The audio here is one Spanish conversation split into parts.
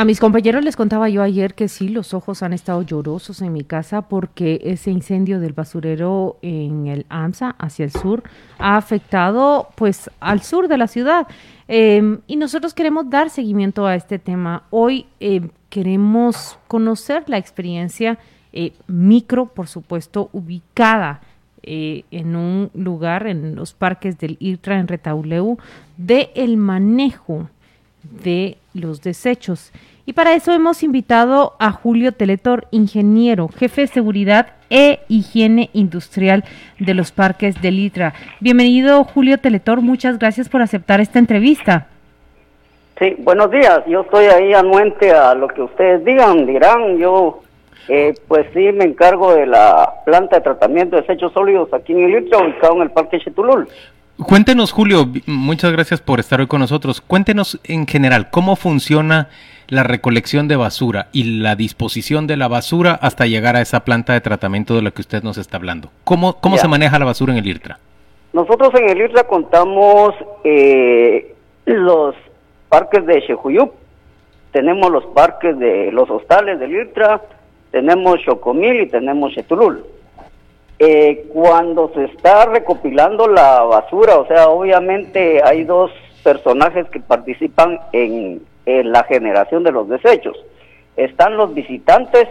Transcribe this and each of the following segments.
A mis compañeros les contaba yo ayer que sí, los ojos han estado llorosos en mi casa porque ese incendio del basurero en el AMSA hacia el sur ha afectado pues al sur de la ciudad. Em, y nosotros queremos dar seguimiento a este tema. Hoy em, queremos conocer la experiencia eh, micro, por supuesto, ubicada eh, en un lugar en los parques del IRTRA en Retauleu de el manejo de los desechos. Y para eso hemos invitado a Julio Teletor, ingeniero, jefe de seguridad e higiene industrial de los parques de Litra. Bienvenido, Julio Teletor, muchas gracias por aceptar esta entrevista. Sí, buenos días, yo estoy ahí anuente a lo que ustedes digan, dirán, yo eh, pues sí me encargo de la planta de tratamiento de desechos sólidos aquí en el ubicado en el Parque Chetulul. Cuéntenos, Julio, muchas gracias por estar hoy con nosotros. Cuéntenos en general cómo funciona la recolección de basura y la disposición de la basura hasta llegar a esa planta de tratamiento de la que usted nos está hablando. ¿Cómo, cómo se maneja la basura en el IRTRA? Nosotros en el IRTRA contamos eh, los parques de Xejuyup, tenemos los parques de los hostales del IRTRA, tenemos Chocomil y tenemos Chetulul. Eh, cuando se está recopilando la basura, o sea, obviamente hay dos personajes que participan en, la generación de los desechos. Están los visitantes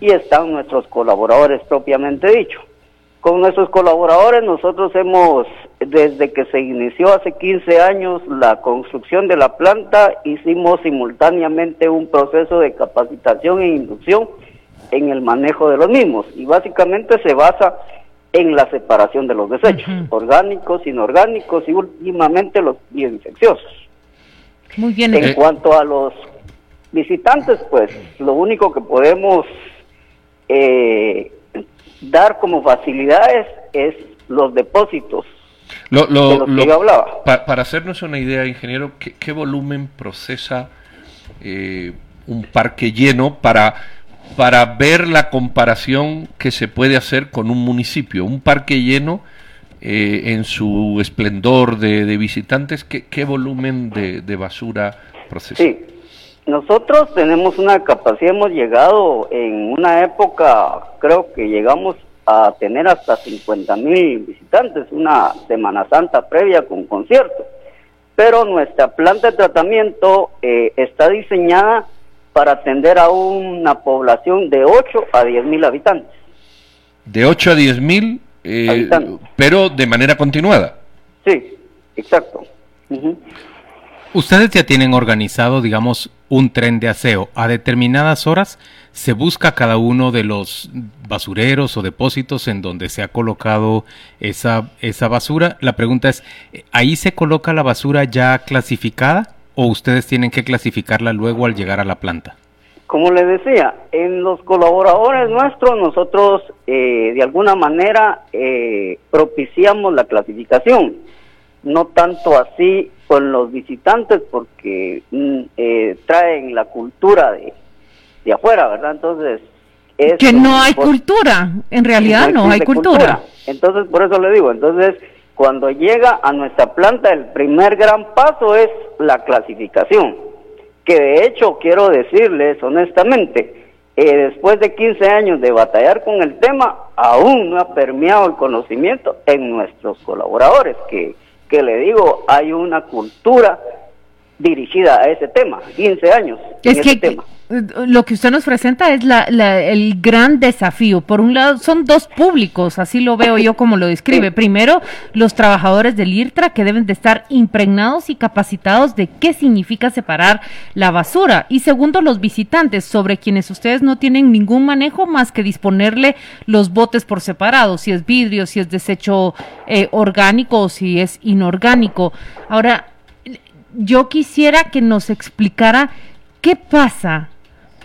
y están nuestros colaboradores propiamente dicho. Con nuestros colaboradores nosotros hemos, desde que se inició hace 15 años la construcción de la planta, hicimos simultáneamente un proceso de capacitación e inducción en el manejo de los mismos y básicamente se basa en la separación de los desechos, orgánicos, inorgánicos y últimamente los bioinfecciosos. Muy bien. En cuanto a los visitantes, pues lo único que podemos eh, dar como facilidades es los depósitos. Lo, lo, de yo hablaba. para hacernos una idea, ingeniero, ¿qué, volumen procesa eh, un parque lleno para para ver la comparación que se puede hacer con un municipio. Un parque lleno eh, en su esplendor de, visitantes, ¿qué, volumen de, basura procesa? Sí, nosotros tenemos una capacidad, hemos llegado en una época, creo que llegamos a tener hasta 50 mil visitantes, una Semana Santa previa con concierto. Pero nuestra planta de tratamiento eh, está diseñada para atender a una población de 8 a 10 mil habitantes. De 8 a 10 mil, eh, pero de manera continuada. Sí, exacto. Ustedes ya tienen organizado, digamos, un tren de aseo. A determinadas horas se busca cada uno de los basureros o depósitos en donde se ha colocado esa, esa basura. La pregunta es, ¿ahí se coloca la basura ya clasificada? O ustedes tienen que clasificarla luego al llegar a la planta? Como les decía, en los colaboradores nuestros nosotros eh, de alguna manera eh, propiciamos la clasificación, no tanto así con los visitantes porque mm, eh, traen la cultura de, de afuera, ¿verdad? Entonces... Es que no hay cultura, en realidad no, hay cultura. Entonces, por eso le digo, entonces cuando llega a nuestra planta, el primer gran paso es la clasificación, que de hecho quiero decirles honestamente, eh, después de 15 años de batallar con el tema, aún no ha permeado el conocimiento en nuestros colaboradores, que, que le digo, hay una cultura dirigida a ese tema, 15 años. Es en que, ese tema lo que usted nos presenta es la, el gran desafío. Por un lado, son dos públicos, así lo veo yo como lo describe. Primero, los trabajadores del IRTRA que deben de estar impregnados y capacitados de qué significa separar la basura. Y segundo, los visitantes, sobre quienes ustedes no tienen ningún manejo más que disponerle los botes por separado, si es vidrio, si es desecho eh, orgánico o si es inorgánico. Ahora, yo quisiera que nos explicara qué pasa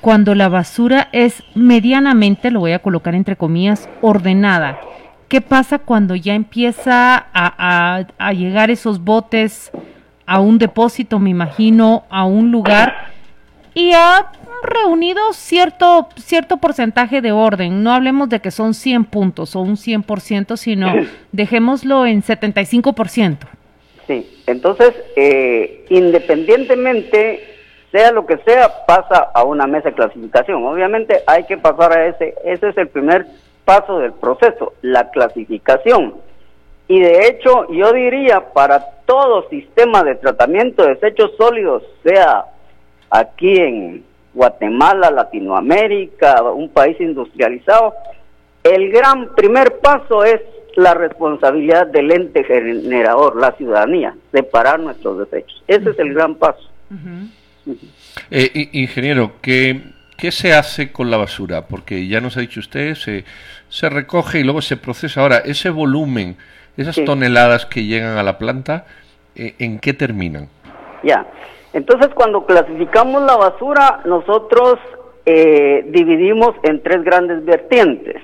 cuando la basura es medianamente, lo voy a colocar entre comillas, ordenada. ¿Qué pasa cuando ya empieza a, llegar esos botes a un depósito, me imagino, a un lugar y ha reunido cierto, cierto porcentaje de orden. No hablemos de que son 100 puntos o un 100%, sino dejémoslo en 75%. Sí, entonces, eh, independientemente, sea lo que sea, pasa a una mesa de clasificación. Obviamente hay que pasar a ese, ese es el primer paso del proceso, la clasificación. Y de hecho, yo diría, para todo sistema de tratamiento de desechos sólidos, sea aquí en Guatemala, Latinoamérica, un país industrializado, el gran primer paso es la responsabilidad del ente generador, la ciudadanía, separar nuestros desechos. Ese es el gran paso. Eh, ingeniero, ¿qué, ¿qué se hace con la basura? Porque ya nos ha dicho usted, se, se recoge y luego se procesa. Ahora, ese volumen, esas toneladas que llegan a la planta, eh, ¿en qué terminan? Ya, entonces cuando clasificamos la basura, nosotros eh, dividimos en tres grandes vertientes.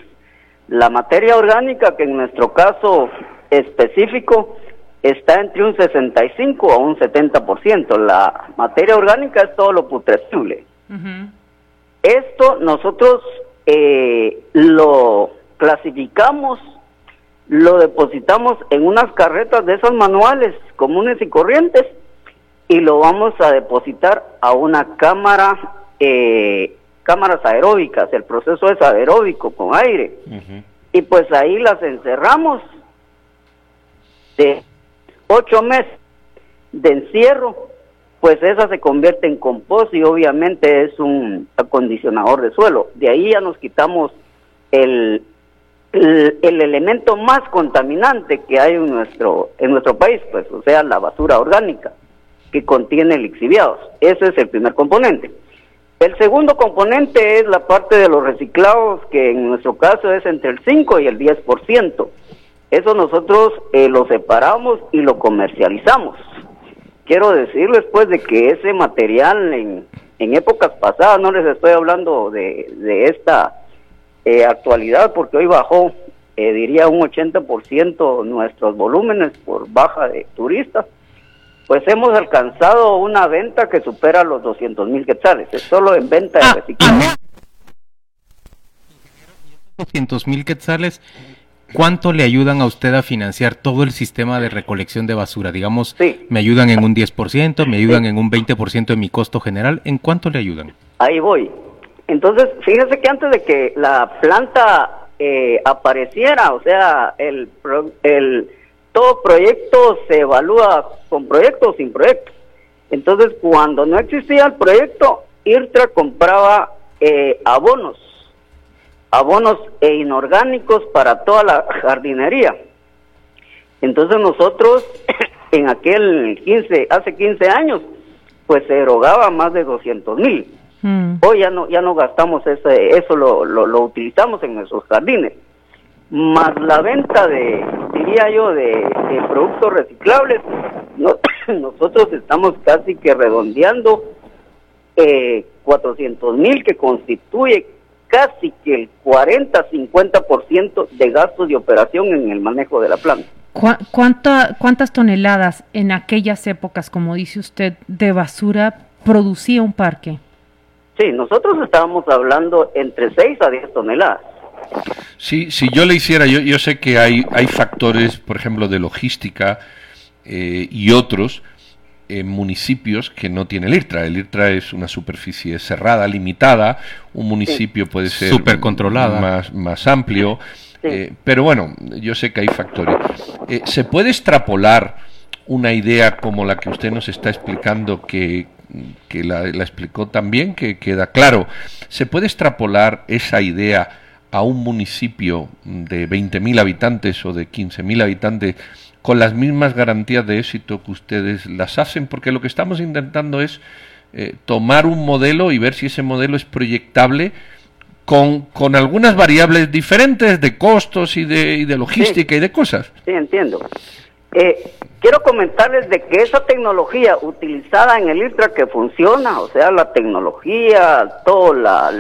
La materia orgánica, que en nuestro caso específico está entre un 65 a un 70%. La materia orgánica es todo lo putrescible. Esto nosotros eh, lo clasificamos, lo depositamos en unas carretas de esas manuales comunes y corrientes y lo vamos a depositar a una cámara eh, cámaras aeróbicas, el proceso es aeróbico con aire. Y pues ahí las encerramos de ocho meses de encierro, pues esa se convierte en compost y obviamente es un acondicionador de suelo. De ahí ya nos quitamos el, el, el, elemento más contaminante que hay en nuestro, en nuestro país, pues o sea, la basura orgánica que contiene lixiviados. Ese es el primer componente. El segundo componente es la parte de los reciclados, que en nuestro caso es entre el 5 y el 10%. Eso nosotros eh, lo separamos y lo comercializamos. Quiero decirles pues de que ese material en, en épocas pasadas, no les estoy hablando de, de esta eh, actualidad, porque hoy bajó, eh, diría un 80% nuestros volúmenes por baja de turistas, pues hemos alcanzado una venta que supera los 200 mil quetzales, es solo en venta de ah, reciclaje. 200 mil quetzales, ¿cuánto le ayudan a usted a financiar todo el sistema de recolección de basura? Digamos, me ayudan en un 10%, me ayudan en un 20% de mi costo general, ¿en cuánto le ayudan? Ahí voy. Entonces, fíjese que antes de que la planta eh, apareciera, o sea, el, el todo proyecto se evalúa con proyecto o sin proyecto. Entonces, cuando no existía el proyecto, IRTRA compraba eh, abonos, abonos e inorgánicos para toda la jardinería. Entonces nosotros, en aquel 15, hace 15 años, pues se erogaba más de 200 mil. Mm. Hoy ya no, ya no gastamos ese, eso, lo, lo, lo utilizamos en nuestros jardines más la venta de, diría yo, de, productos reciclables, nosotros estamos casi que redondeando eh, 400 mil que constituye casi que el 40-50% de gastos de operación en el manejo de la planta. ¿Cuánta, ¿Cuántas toneladas en aquellas épocas, como dice usted, de basura producía un parque? Sí, nosotros estábamos hablando entre 6 a 10 toneladas. Sí, si yo le hiciera, yo, yo sé que hay, hay factores, por ejemplo, de logística eh, y otros en municipios que no tiene el IRTRA. El IRTRA es una superficie cerrada, limitada, un municipio puede ser Super controlada. Más, más amplio, eh, pero bueno, yo sé que hay factores. Eh, ¿Se puede extrapolar una idea como la que usted nos está explicando que, que la, la explicó también, que queda claro? ¿Se puede extrapolar esa idea? A un municipio de 20.000 habitantes o de 15.000 habitantes con las mismas garantías de éxito que ustedes las hacen, porque lo que estamos intentando es eh, tomar un modelo y ver si ese modelo es proyectable con, con algunas variables diferentes de costos y de, y de logística y de cosas. Sí, entiendo. Eh, quiero comentarles de que esa tecnología utilizada en el ISTRA que funciona, o sea, la tecnología, todo la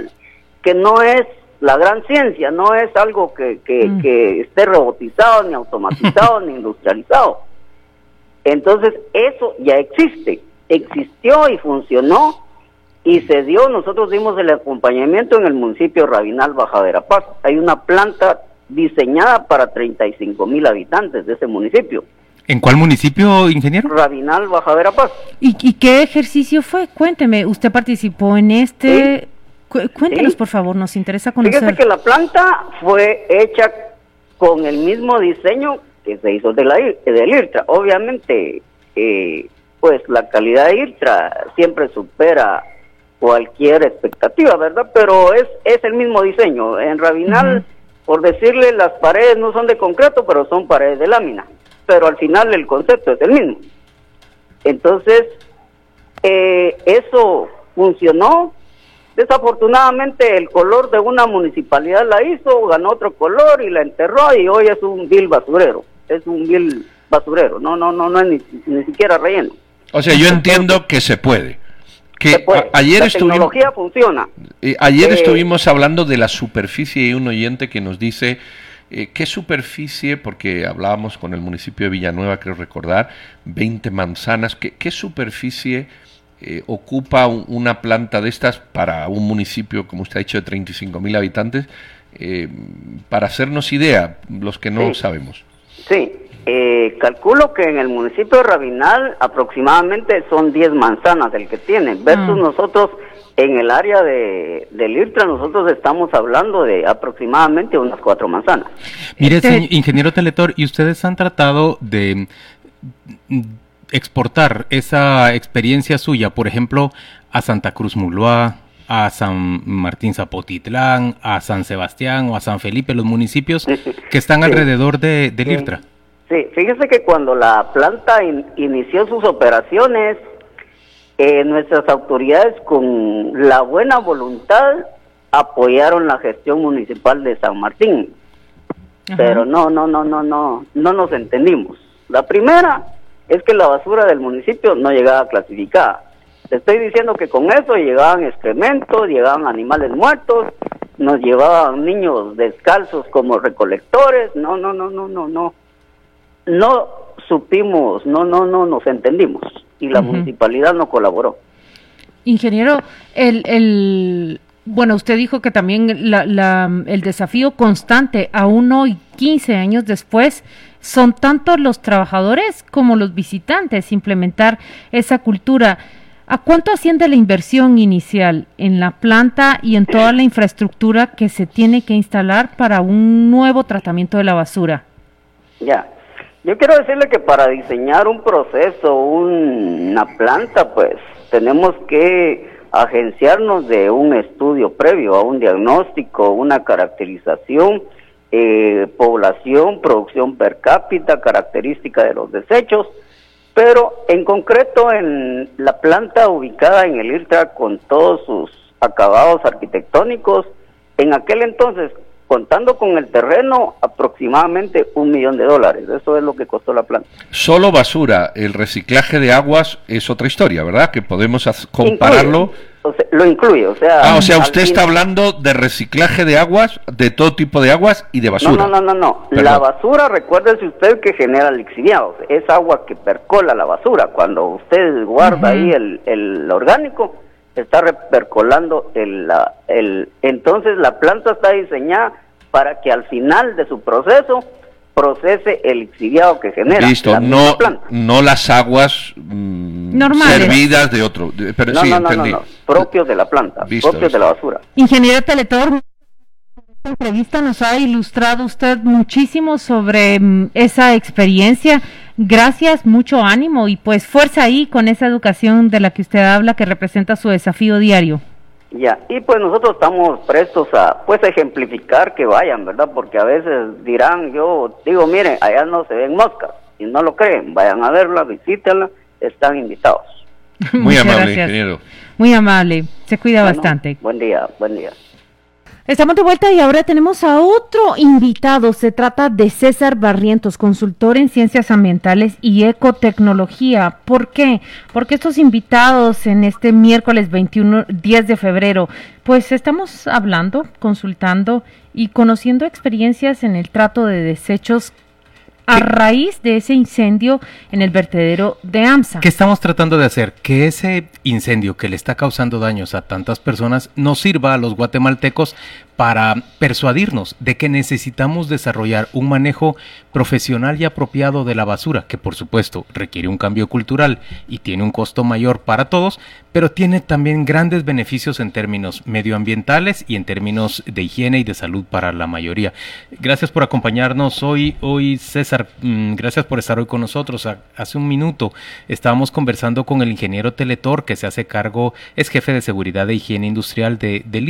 que no es la gran ciencia, no es algo que, mm. que, esté robotizado, ni automatizado, ni industrializado. Entonces, eso ya existe, existió y funcionó y se dio, nosotros dimos el acompañamiento en el municipio Rabinal Baja Verapaz. Hay una planta diseñada para 35 mil habitantes de ese municipio. ¿En cuál municipio, ingeniero? Rabinal, Baja Verapaz. ¿Y, ¿Y, qué ejercicio fue? Cuénteme, ¿usted participó en este? Cuéntenos, por favor, nos interesa conocer. Fíjese que la planta fue hecha con el mismo diseño que se hizo de la, del IRTRA. Obviamente, eh, pues la calidad de IRTRA siempre supera cualquier expectativa, ¿verdad? Pero es, es el mismo diseño. En Rabinal, por decirle, las paredes no son de concreto, pero son paredes de lámina. Pero al final el concepto es el mismo. Entonces, eh, eso funcionó. Desafortunadamente el color de una municipalidad la hizo, ganó otro color y la enterró y hoy es un vil basurero. Es un vil basurero, no, no, no, no es ni, ni siquiera relleno. O sea, yo entiendo que se puede ayer la tecnología funciona. ayer eh, estuvimos hablando de la superficie y un oyente que nos dice eh, qué superficie, porque hablábamos con el municipio de Villanueva, creo recordar, 20 manzanas, qué, qué superficie eh, ocupa una planta de estas para un municipio, como usted ha dicho, de 35 mil habitantes, para hacernos idea, los que no sabemos. Sí, eh, calculo que en el municipio de Rabinal aproximadamente son 10 manzanas el que tiene, versus mm. nosotros en el área de, del IRTRA nosotros estamos hablando de aproximadamente unas cuatro manzanas. Mire, este ingeniero Teletor, ¿y ustedes han tratado de exportar esa experiencia suya, por ejemplo, a Santa Cruz Muloa, a San Martín Zapotitlán, a San Sebastián o a San Felipe, los municipios que están alrededor de, del IRTRA? Sí, fíjese que cuando la planta inició sus operaciones, eh, nuestras autoridades con la buena voluntad apoyaron la gestión municipal de San Martín. Pero no, no, no, no, no, no nos entendimos. La primera es que la basura del municipio no llegaba clasificada. Te estoy diciendo que con eso llegaban excrementos, llegaban animales muertos, nos llevaban niños descalzos como recolectores. No, no, no, no, no, no no supimos, no, no, no nos entendimos y la municipalidad no colaboró. Ingeniero, el, el, bueno, usted dijo que también la, la, el desafío constante, aún hoy, 15 años después, son tanto los trabajadores como los visitantes implementar esa cultura. ¿A cuánto asciende la inversión inicial en la planta y en toda la infraestructura que se tiene que instalar para un nuevo tratamiento de la basura? Ya, yo quiero decirle que para diseñar un proceso, una planta, pues tenemos que agenciarnos de un estudio previo, a un diagnóstico, una caracterización, eh, población, producción per cápita, característica de los desechos, pero en concreto en la planta ubicada en el IRTRA con todos sus acabados arquitectónicos, en aquel entonces contando con el terreno, aproximadamente un millón de dólares. Eso es lo que costó la planta. Solo basura, el reciclaje de aguas es otra historia, ¿verdad? Que podemos compararlo. Lo incluye, o sea. Ah, o sea, usted está hablando de reciclaje de aguas, de todo tipo de aguas y de basura. No, no, no, no. La basura, recuérdese usted que genera lixiviados. Es agua que percola la basura. Cuando usted guarda ahí el, el orgánico, está repercolando el, el... Entonces la planta está diseñada para que al final de su proceso procese el exiliado que genera. Listo, no, no las aguas mm, servidas de otro. Pero, no, no, no, no, propios de la planta, propios de la basura. Ingeniero Teletor, esta entrevista nos ha ilustrado usted muchísimo sobre mm, esa experiencia. Gracias, mucho ánimo y pues fuerza ahí con esa educación de la que usted habla que representa su desafío diario. Ya, y pues nosotros estamos prestos a pues ejemplificar que vayan, ¿verdad? Porque a veces dirán, yo digo, miren, allá no se ven moscas, y no lo creen, vayan a verla, visítenla, están invitados. Muy amable, ingeniero. Muy amable, se cuida bastante. Buen día, buen día. Estamos de vuelta y ahora tenemos a otro invitado. Se trata de César Barrientos, consultor en ciencias ambientales y ecotecnología. ¿Por qué? Porque estos invitados en este miércoles 21, 10 de febrero, pues estamos hablando, consultando y conociendo experiencias en el trato de desechos a raíz de ese incendio en el vertedero de AMSA. ¿Qué estamos tratando de hacer? Que ese incendio que le está causando daños a tantas personas no sirva a los guatemaltecos para persuadirnos de que necesitamos desarrollar un manejo profesional y apropiado de la basura, que por supuesto requiere un cambio cultural y tiene un costo mayor para todos, pero tiene también grandes beneficios en términos medioambientales y en términos de higiene y de salud para la mayoría. Gracias por acompañarnos hoy, hoy César, mm, gracias por estar hoy con nosotros. Hace un minuto estábamos conversando con el ingeniero Teletor, que se hace cargo, es jefe de seguridad e higiene industrial de, del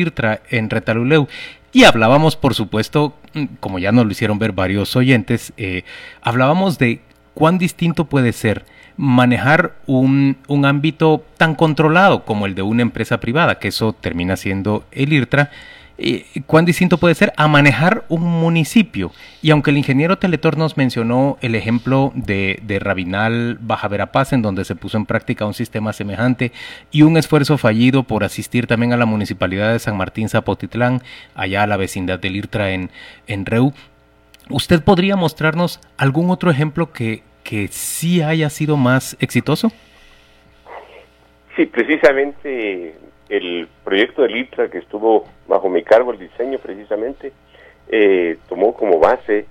en Retaluleu. Y hablábamos, por supuesto, mm, como ya nos lo hicieron ver varios oyentes, eh, hablábamos de cuán distinto puede ser manejar un, un, ámbito tan controlado como el de una empresa privada, que eso termina siendo el IRTRA, cuán distinto puede ser a manejar un municipio. Y aunque el ingeniero Teletor nos mencionó el ejemplo de, de Rabinal Baja Verapaz, en donde se puso en práctica un sistema semejante y un esfuerzo fallido por asistir también a la municipalidad de San Martín Zapotitlán, allá a la vecindad del IRTRA en, en Reu, ¿usted podría mostrarnos algún otro ejemplo que, que sí haya sido más exitoso? Sí, precisamente el proyecto del ITRA que estuvo bajo mi cargo, el diseño precisamente, eh, tomó como base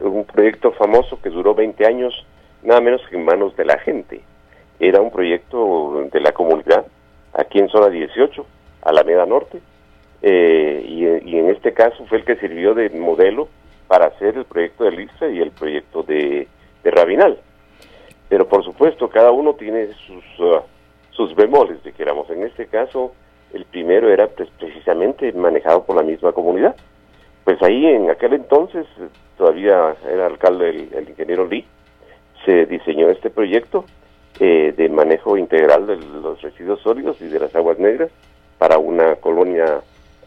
un proyecto famoso que duró 20 años, nada menos que en manos de la gente. Era un proyecto de la comunidad, aquí en zona 18, Alameda Norte, eh, y, en este caso fue el que sirvió de modelo para hacer el proyecto del ITRA y el proyecto de, Rabinal. Pero por supuesto, cada uno tiene sus... Uh, sus bemoles, dijéramos. En este caso, el primero era pues, precisamente manejado por la misma comunidad. Pues ahí en aquel entonces, todavía era alcalde el, ingeniero Lee, se diseñó este proyecto eh, de manejo integral de los residuos sólidos y de las aguas negras para una colonia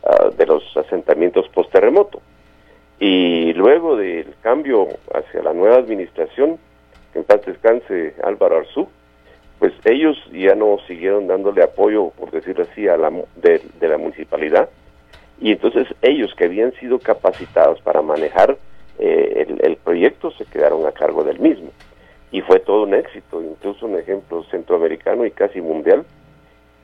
ah, de los asentamientos post-terremoto. Y luego del cambio hacia la nueva administración, que en paz descanse Álvaro Arzú, pues ellos ya no siguieron dándole apoyo, por decirlo así, a la, de, la municipalidad. Y entonces ellos que habían sido capacitados para manejar eh, el, proyecto se quedaron a cargo del mismo. Y fue todo un éxito, incluso un ejemplo centroamericano y casi mundial,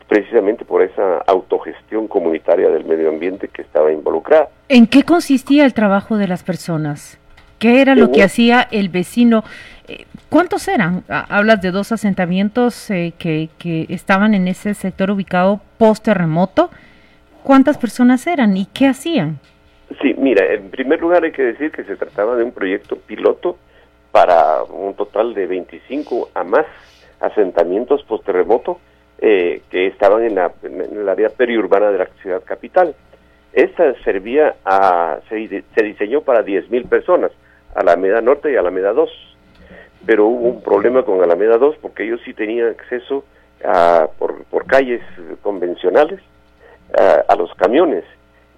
precisamente por esa autogestión comunitaria del medio ambiente que estaba involucrada. ¿En qué consistía el trabajo de las personas? ¿Qué era lo que hacía el vecino? ¿Cuántos eran? Hablas de dos asentamientos eh, que, que, estaban en ese sector ubicado post-terremoto. ¿Cuántas personas eran y qué hacían? Sí, mira, en primer lugar hay que decir que se trataba de un proyecto piloto para un total de 25 a más asentamientos post-terremoto eh, que estaban en, la, el área periurbana de la ciudad capital. Esta servía a, se, se diseñó para 10.000 personas Alameda Norte y Alameda 2. Pero hubo un problema con Alameda 2 porque ellos sí tenían acceso a, por, por calles convencionales a, los camiones,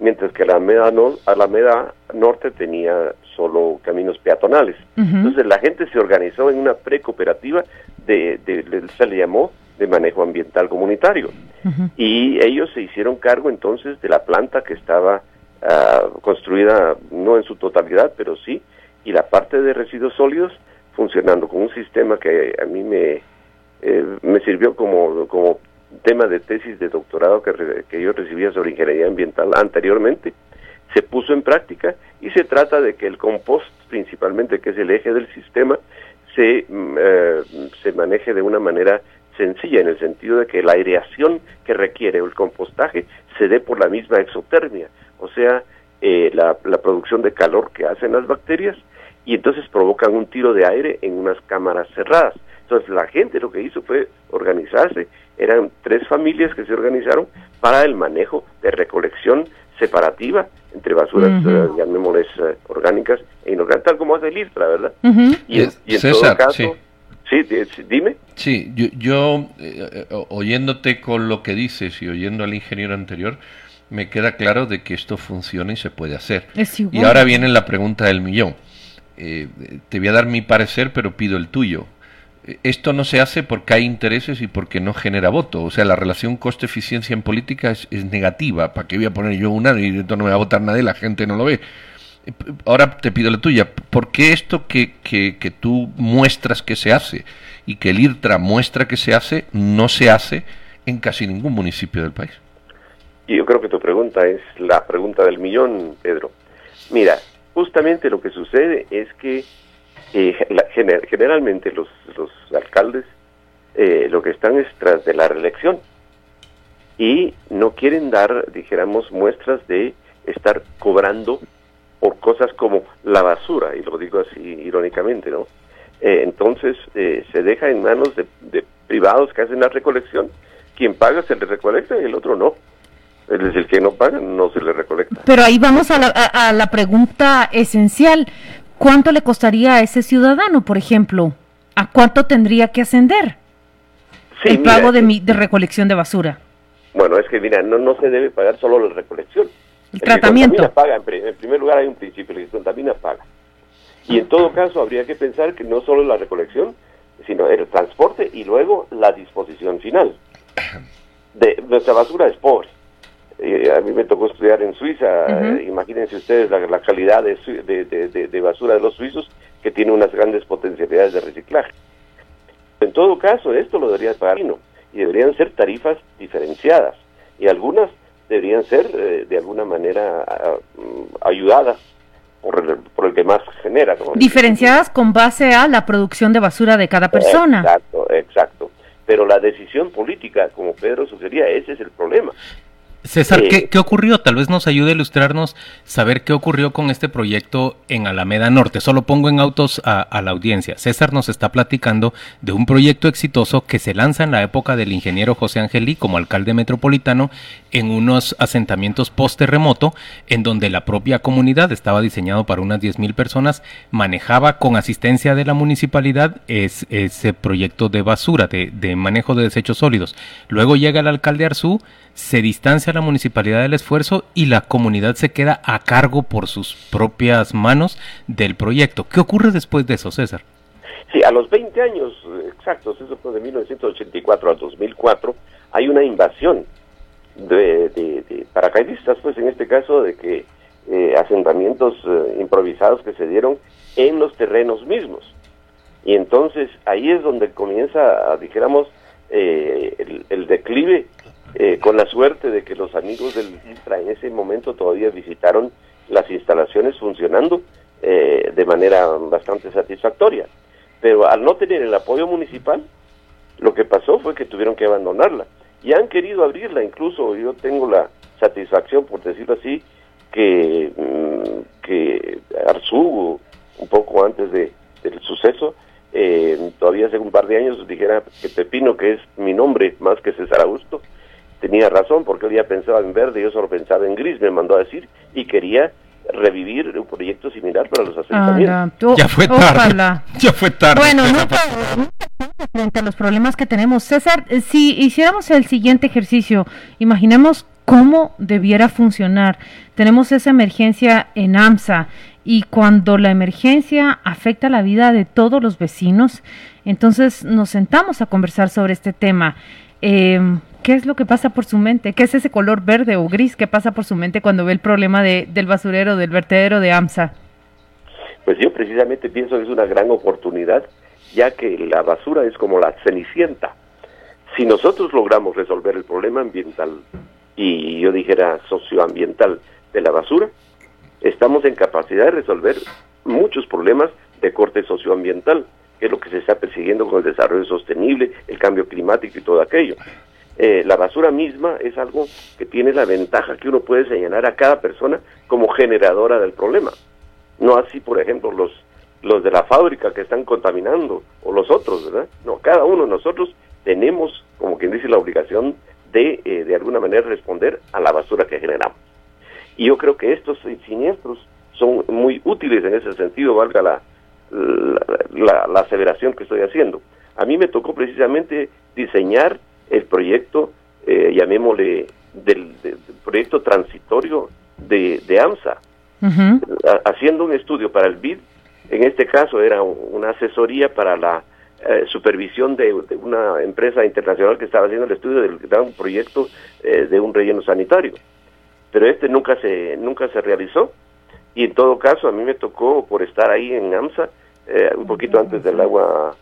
mientras que Alameda, no, Alameda Norte tenía solo caminos peatonales. Entonces la gente se organizó en una precooperativa de, de, se le llamó de manejo ambiental comunitario. Y ellos se hicieron cargo entonces de la planta que estaba ah, construida no en su totalidad, pero sí y la parte de residuos sólidos funcionando con un sistema que a mí me, eh, me sirvió como, como tema de tesis de doctorado que, que yo recibía sobre ingeniería ambiental anteriormente, se puso en práctica y se trata de que el compost, principalmente, que es el eje del sistema, se, mm, eh, se maneje de una manera sencilla, en el sentido de que la aireación que requiere el compostaje se dé por la misma exotermia, o sea, eh, la, la producción de calor que hacen las bacterias y entonces provocan un tiro de aire en unas cámaras cerradas. Entonces la gente lo que hizo fue organizarse, eran tres familias que se organizaron para el manejo de recolección separativa entre basuras, uh llamémosles eh, orgánicas e inorgánicas, tal como hace el ISTRA, ¿verdad? y, en todo caso, sí. dime. Sí, yo, yo oyéndote con lo que dices y oyendo al ingeniero anterior, me queda claro de que esto funciona y se puede hacer. Y ahora viene la pregunta del millón. Eh, te voy a dar mi parecer, pero pido el tuyo. Esto no se hace porque hay intereses y porque no genera voto. O sea, la relación coste-eficiencia en política es, negativa. ¿Para qué voy a poner yo una y no me va a votar nadie? La gente no lo ve. ahora te pido la tuya, ¿por qué esto que, que, que tú muestras que se hace y que el IRTRA muestra que se hace, no se hace en casi ningún municipio del país? Y yo creo que tu pregunta es la pregunta del millón, Pedro. Mira, justamente lo que sucede es que eh, generalmente los, los alcaldes eh, lo que están es tras de la reelección y no quieren dar, dijéramos, muestras de estar cobrando por cosas como la basura, y lo digo así irónicamente, ¿no? Eh, entonces se deja en manos de, de, privados que hacen la recolección, quien paga se le recolecta y el otro no. Es decir, que no paga no se le recolecta. Pero ahí vamos a la, a, la pregunta esencial. ¿Cuánto le costaría a ese ciudadano, por ejemplo? ¿A cuánto tendría que ascender el pago de, mi, de recolección de basura? Bueno, es que mira, no, no se debe pagar solo la recolección. El, tratamiento. paga, en, primer lugar hay un principio, el que contamina paga. Y en todo caso habría que pensar que no solo la recolección, sino el transporte y luego la disposición final. De, nuestra basura es pobre a mí me tocó estudiar en Suiza, imagínense ustedes la, calidad de, de, basura de los suizos, que tiene unas grandes potencialidades de reciclaje. En todo caso, esto lo debería pagar y deberían ser tarifas diferenciadas, y algunas deberían ser eh, de alguna manera ayudadas por el, por el, que más genera. Diferenciadas con base a la producción de basura de cada persona. Exacto, exacto. Pero la decisión política, como Pedro sugería, ese es el problema. César, ¿qué, ocurrió? Tal vez nos ayude a ilustrarnos, saber qué ocurrió con este proyecto en Alameda Norte. Solo pongo en autos a, la audiencia. César nos está platicando de un proyecto exitoso que se lanza en la época del ingeniero José Angelí como alcalde metropolitano en unos asentamientos post-terremoto, en donde la propia comunidad estaba diseñado para unas 10.000 personas, manejaba con asistencia de la municipalidad ese proyecto de basura, de, de manejo de desechos sólidos. Luego llega el alcalde Arzú, se distancia la municipalidad del esfuerzo y la comunidad se queda a cargo por sus propias manos del proyecto. ¿Qué ocurre después de eso, César? Sí, a los 20 años exactos, eso fue de 1984 a 2004, hay una invasión de, paracaidistas, pues en este caso de que eh, asentamientos eh, improvisados que se dieron en los terrenos mismos. Y entonces ahí es donde comienza, dijéramos, eh, el, declive eh, con la suerte de que los amigos del INFRA en ese momento todavía visitaron las instalaciones funcionando eh, de manera bastante satisfactoria. Pero al no tener el apoyo municipal, lo que pasó fue que tuvieron que abandonarla. Y han querido abrirla, incluso yo tengo la satisfacción, por decirlo así, que, mm, que Arzú, un poco antes de, del suceso, eh, todavía hace un par de años dijera que Pepino, que es mi nombre más que César Augusto, tenía razón porque él ya pensaba en verde, yo solo pensaba en gris, me mandó a decir, y quería revivir un proyecto similar para los asentamientos. ya fue tarde. Ya fue tarde. Bueno, frente a los problemas que tenemos. César, si hiciéramos el siguiente ejercicio, imaginemos cómo debiera funcionar. Tenemos esa emergencia en AMSA y cuando la emergencia afecta la vida de todos los vecinos, entonces nos sentamos a conversar sobre este tema. Eh, ¿Qué es lo que pasa por su mente? ¿Qué es ese color verde o gris que pasa por su mente cuando ve el problema de, del basurero, del vertedero de AMSA? Pues yo precisamente pienso que es una gran oportunidad, ya que la basura es como la cenicienta. Si nosotros logramos resolver el problema ambiental y yo dijera socioambiental de la basura, estamos en capacidad de resolver muchos problemas de corte socioambiental, que es lo que se está persiguiendo con el desarrollo sostenible, el cambio climático y todo aquello. Eh, la basura misma es algo que tiene la ventaja que uno puede señalar a cada persona como generadora del problema. No así, por ejemplo, los, los de la fábrica que están contaminando o los otros, ¿verdad? No, cada uno de nosotros tenemos, como quien dice, la obligación de, eh, de alguna manera, responder a la basura que generamos. Y yo creo que estos siniestros son muy útiles en ese sentido, valga la, la, la aseveración que estoy haciendo. A mí me tocó precisamente diseñar el proyecto, eh, llamémosle, del, proyecto transitorio de, de AMSA, haciendo un estudio para el BID, en este caso era una asesoría para la eh, supervisión de, una empresa internacional que estaba haciendo el estudio del gran proyecto eh, de un relleno sanitario. Pero este nunca se, nunca se realizó Y en todo caso, a mí me tocó, por estar ahí en AMSA, eh, un poquito antes del agua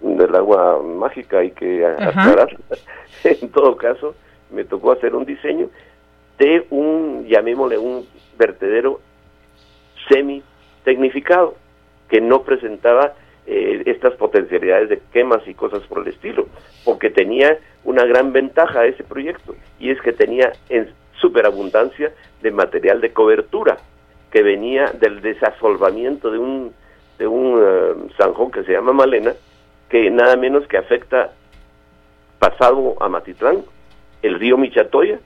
del agua mágica, hay que aclarar. en todo caso, me tocó hacer un diseño de un, llamémosle, un vertedero semi-tecnificado, que no presentaba eh, estas potencialidades de quemas y cosas por el estilo, porque tenía una gran ventaja ese proyecto, y es que tenía en superabundancia de material de cobertura, que venía del desasolvamiento de un, de un eh, zanjón que se llama Malena, que nada menos que afecta pasado a Matitlán, el río Michatoya,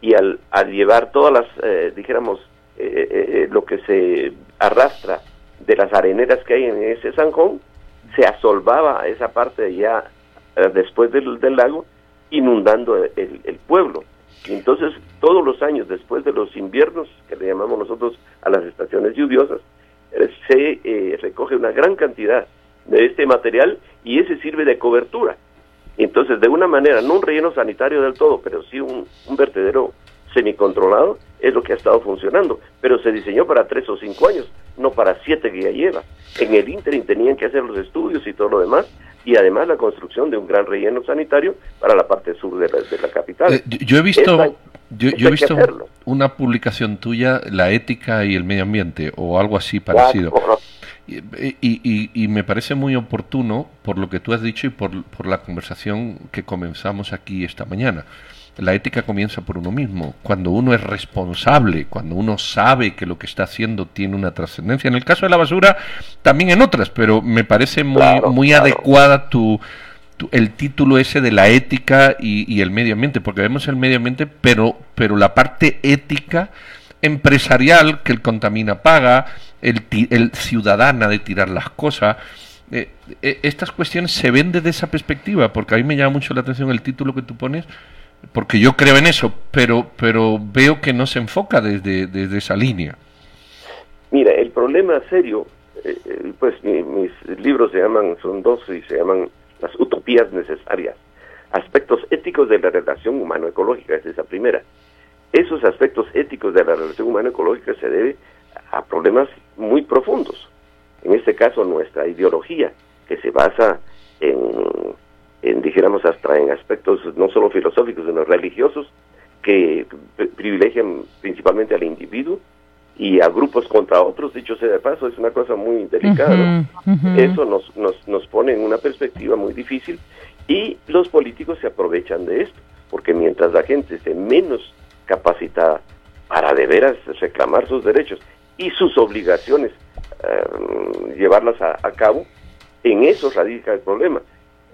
y al, al llevar todas las, eh, dijéramos, eh, lo que se arrastra de las areneras que hay en ese zanjón, se asolvaba esa parte ya después del, del, lago, inundando el, el pueblo. Y entonces, todos los años, después de los inviernos, que le llamamos nosotros a las estaciones lluviosas, eh, se eh, recoge una gran cantidad de este material y ese sirve de cobertura. Entonces, de una manera, no un relleno sanitario del todo, pero sí un, un vertedero semicontrolado, es lo que ha estado funcionando. Pero se diseñó para tres o cinco años, no para siete que ya lleva. En el ínterin tenían que hacer los estudios y todo lo demás, y además la construcción de un gran relleno sanitario para la parte sur de la, capital. Eh, yo he visto, yo, he visto una publicación tuya, la ética y el medio ambiente, o algo así parecido. Y, y, me parece muy oportuno por lo que tú has dicho y por, por la conversación que comenzamos aquí esta mañana la ética comienza por uno mismo. Cuando uno es responsable, cuando uno sabe que lo que está haciendo tiene una trascendencia. En el caso de la basura, también en otras, pero me parece muy, muy adecuada tu, el título ese de la ética y, el medio ambiente, porque vemos el medio ambiente, pero, pero la parte ética empresarial que el contamina paga, el, el ciudadana de tirar las cosas. Eh, eh, estas cuestiones se ven desde esa perspectiva, porque a mí me llama mucho la atención el título que tú pones, porque yo creo en eso, pero, pero veo que no se enfoca desde, desde esa línea. Mira, el problema serio, eh, pues mis libros se llaman, son dos y se llaman las utopías necesarias, aspectos éticos de la relación humano-ecológica, es esa primera. Esos aspectos éticos de la relación humano-ecológica se deben a problemas muy profundos. En este caso, nuestra ideología, que se basa en en, dijéramos, hasta en aspectos no solo filosóficos, sino religiosos, que privilegian principalmente al individuo y a grupos contra otros, dicho sea de paso, es una cosa muy delicada. Eso nos, nos, nos pone en una perspectiva muy difícil y los políticos se aprovechan de esto, porque mientras la gente esté menos capacitada para de veras reclamar sus derechos y sus obligaciones, eh, llevarlas a, a cabo, en eso radica el problema.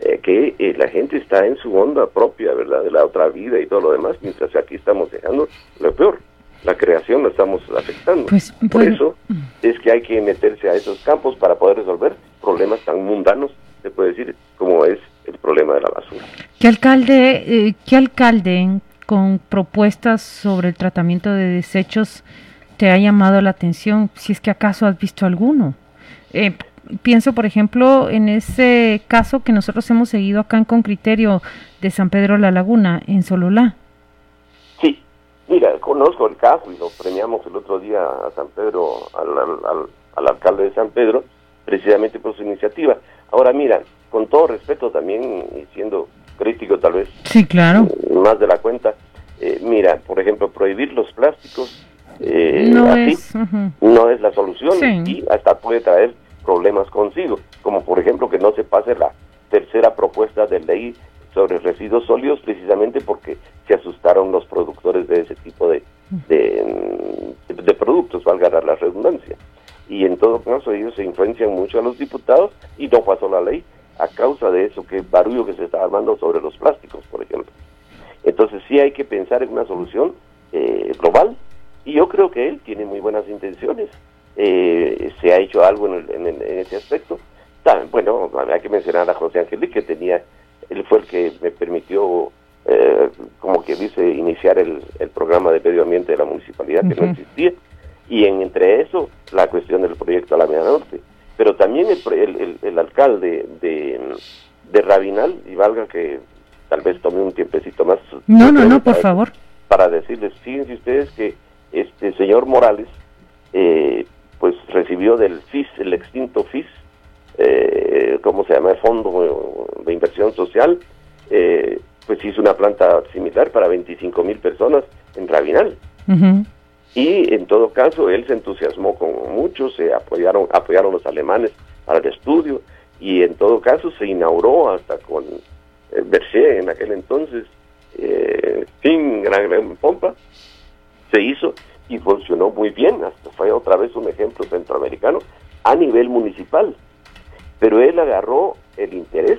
Eh, que eh, la gente está en su onda propia, ¿verdad? De la otra vida y todo lo demás, mientras aquí estamos dejando lo peor. La creación la estamos afectando. Pues, Por eso es que hay que meterse a esos campos para poder resolver problemas tan mundanos, se puede decir, como es el problema de la basura. ¿Qué alcalde, qué alcalde con propuestas sobre el tratamiento de desechos te ha llamado la atención, si es que acaso has visto alguno? Eh, pienso, por ejemplo, en ese caso que nosotros hemos seguido acá en Con Criterio de San Pedro La Laguna, en Sololá. Sí, mira, conozco el caso y lo premiamos el otro día a San Pedro, al, al, alcalde de San Pedro, precisamente por su iniciativa. Ahora, mira, con todo respeto también, y siendo crítico tal vez, sí, claro. más de la cuenta, eh, mira, por ejemplo, prohibir los plásticos eh, no, es, no es la solución y hasta puede traer problemas consigo, como por ejemplo que no se pase la tercera propuesta de ley sobre residuos sólidos precisamente porque se asustaron los productores de ese tipo de, de, productos, valga la redundancia. Y en todo caso ellos se influencian mucho a los diputados y no pasó la ley a causa de eso, que barullo que se está armando sobre los plásticos, por ejemplo. Entonces sí hay que pensar en una solución eh, global y yo creo que él tiene muy buenas intenciones eh, se ha hecho algo en, ese aspecto. bueno, hay que mencionar a José Ángel que tenía, él fue el que me permitió, eh, como que dice, iniciar el, programa de medio ambiente de la municipalidad, que no existía, y en, entre eso, la cuestión del proyecto Alameda Norte. Pero también el, el, alcalde de, de Rabinal, y valga que tal vez tome un tiempecito más. No, no, no, por favor. Para decirles, fíjense ustedes que este señor Morales, eh, pues recibió del FIS, el extinto FIS, eh, ¿cómo se llama? El Fondo de Inversión Social, eh, pues hizo una planta similar para 25 mil personas en Rabinal. Y en todo caso, él se entusiasmó con mucho, se apoyaron, apoyaron los alemanes para el estudio, y en todo caso se inauguró hasta con Berger en aquel entonces, eh, fin, gran, gran pompa, se hizo y funcionó muy bien, hasta fue otra vez un ejemplo centroamericano a nivel municipal. Pero él agarró el interés,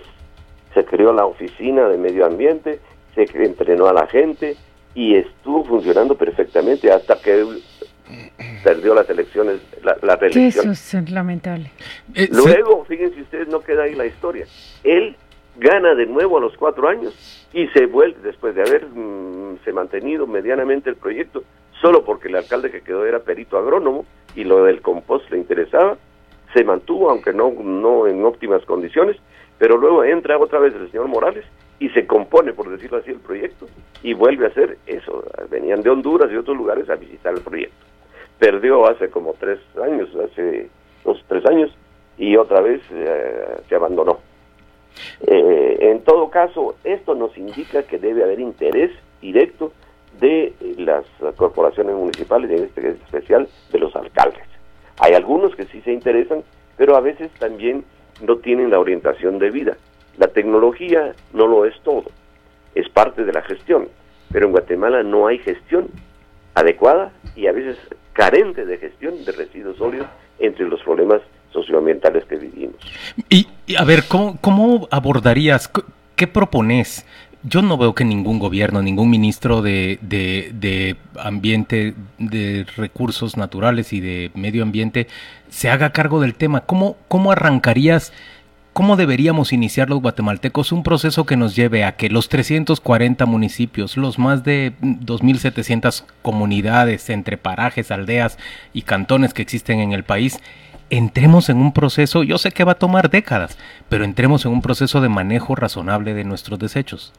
se creó la oficina de medio ambiente, se entrenó a la gente y estuvo funcionando perfectamente hasta que perdió las elecciones, la, la reelección. Eso es lamentable. Eh, Luego, fíjense ustedes, no queda ahí la historia. Él gana de nuevo a los cuatro años y se vuelve, después de haber mm, mantenido medianamente el proyecto, solo porque el alcalde que quedó era perito agrónomo y lo del compost le interesaba, se mantuvo, aunque no, no en óptimas condiciones, pero luego entra otra vez el señor Morales y se compone, por decirlo así, el proyecto y vuelve a hacer eso. Venían de Honduras y otros lugares a visitar el proyecto. Perdió hace como tres años, hace dos, tres años, y otra vez eh, se abandonó. Eh, en todo caso, esto nos indica que debe haber interés directo de las corporaciones municipales, en este especial de los alcaldes. Hay algunos que sí se interesan, pero a veces también no tienen la orientación de vida. La tecnología no lo es todo, es parte de la gestión, pero en Guatemala no hay gestión adecuada y a veces carente de gestión de residuos sólidos entre los problemas socioambientales que vivimos. Y, a ver, ¿cómo, ¿cómo abordarías, qué propones? Yo no veo que ningún gobierno, ningún ministro de, de, ambiente, de recursos naturales y de medio ambiente se haga cargo del tema. ¿Cómo, cómo arrancarías, cómo deberíamos iniciar los guatemaltecos un proceso que nos lleve a que los 340 municipios, los más de 2.700 comunidades entre parajes, aldeas y cantones que existen en el país, entremos en un proceso, yo sé que va a tomar décadas, pero entremos en un proceso de manejo razonable de nuestros desechos.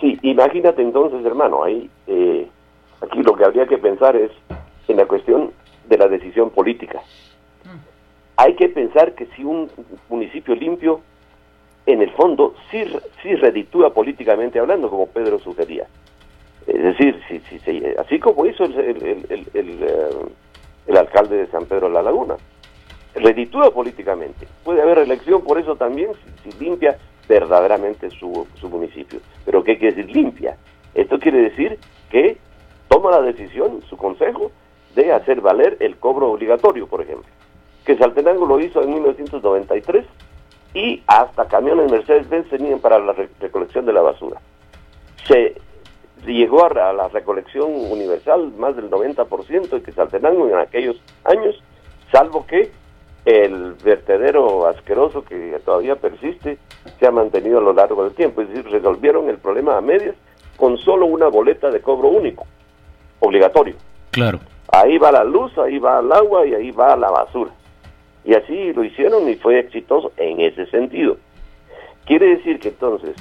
Sí, imagínate entonces, hermano, ahí eh, aquí lo que habría que pensar es en la cuestión de la decisión política. Hay que pensar que si un municipio limpio, en el fondo, sí, sí reditúa políticamente hablando, como Pedro sugería. Es decir, si, si, así como hizo el, el, el, eh, el alcalde de San Pedro de la Laguna reditúa políticamente. Puede haber elección por eso también si, limpia verdaderamente su, su, municipio. Pero ¿qué quiere decir limpia? Esto quiere decir que toma la decisión, su consejo, de hacer valer el cobro obligatorio, por ejemplo. Que Saltenango lo hizo en 1993 y hasta camiones Mercedes-Benz tenían para la recolección de la basura. Se llegó a la recolección universal más del 90% y que Saltenango en aquellos años, salvo que el vertedero asqueroso que todavía persiste se ha mantenido a lo largo del tiempo, es decir, resolvieron el problema a medias con solo una boleta de cobro único, obligatorio. Claro. Ahí va la luz, ahí va el agua y ahí va la basura. Y así lo hicieron y fue exitoso en ese sentido. Quiere decir que entonces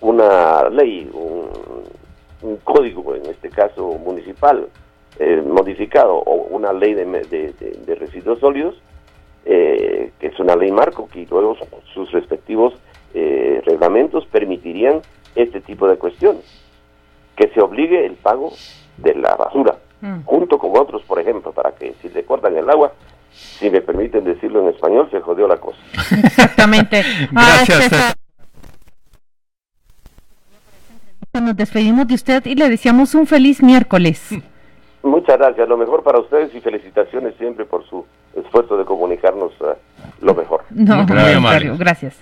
una ley, un, código, en este caso municipal, eh, modificado, o una ley de residuos sólidos, eh, que es una ley marco, que luego sus respectivos eh, reglamentos permitirían este tipo de cuestiones. Que se obligue el pago de la basura, mm. junto con otros, por ejemplo, para que si le cortan el agua, si me permiten decirlo en español, se jodió la cosa. Exactamente. Gracias. Nos despedimos de usted y le deseamos un feliz miércoles. Muchas gracias, lo mejor para ustedes y felicitaciones siempre por su esfuerzo de comunicarnos uh, lo mejor. No, Mario, gracias.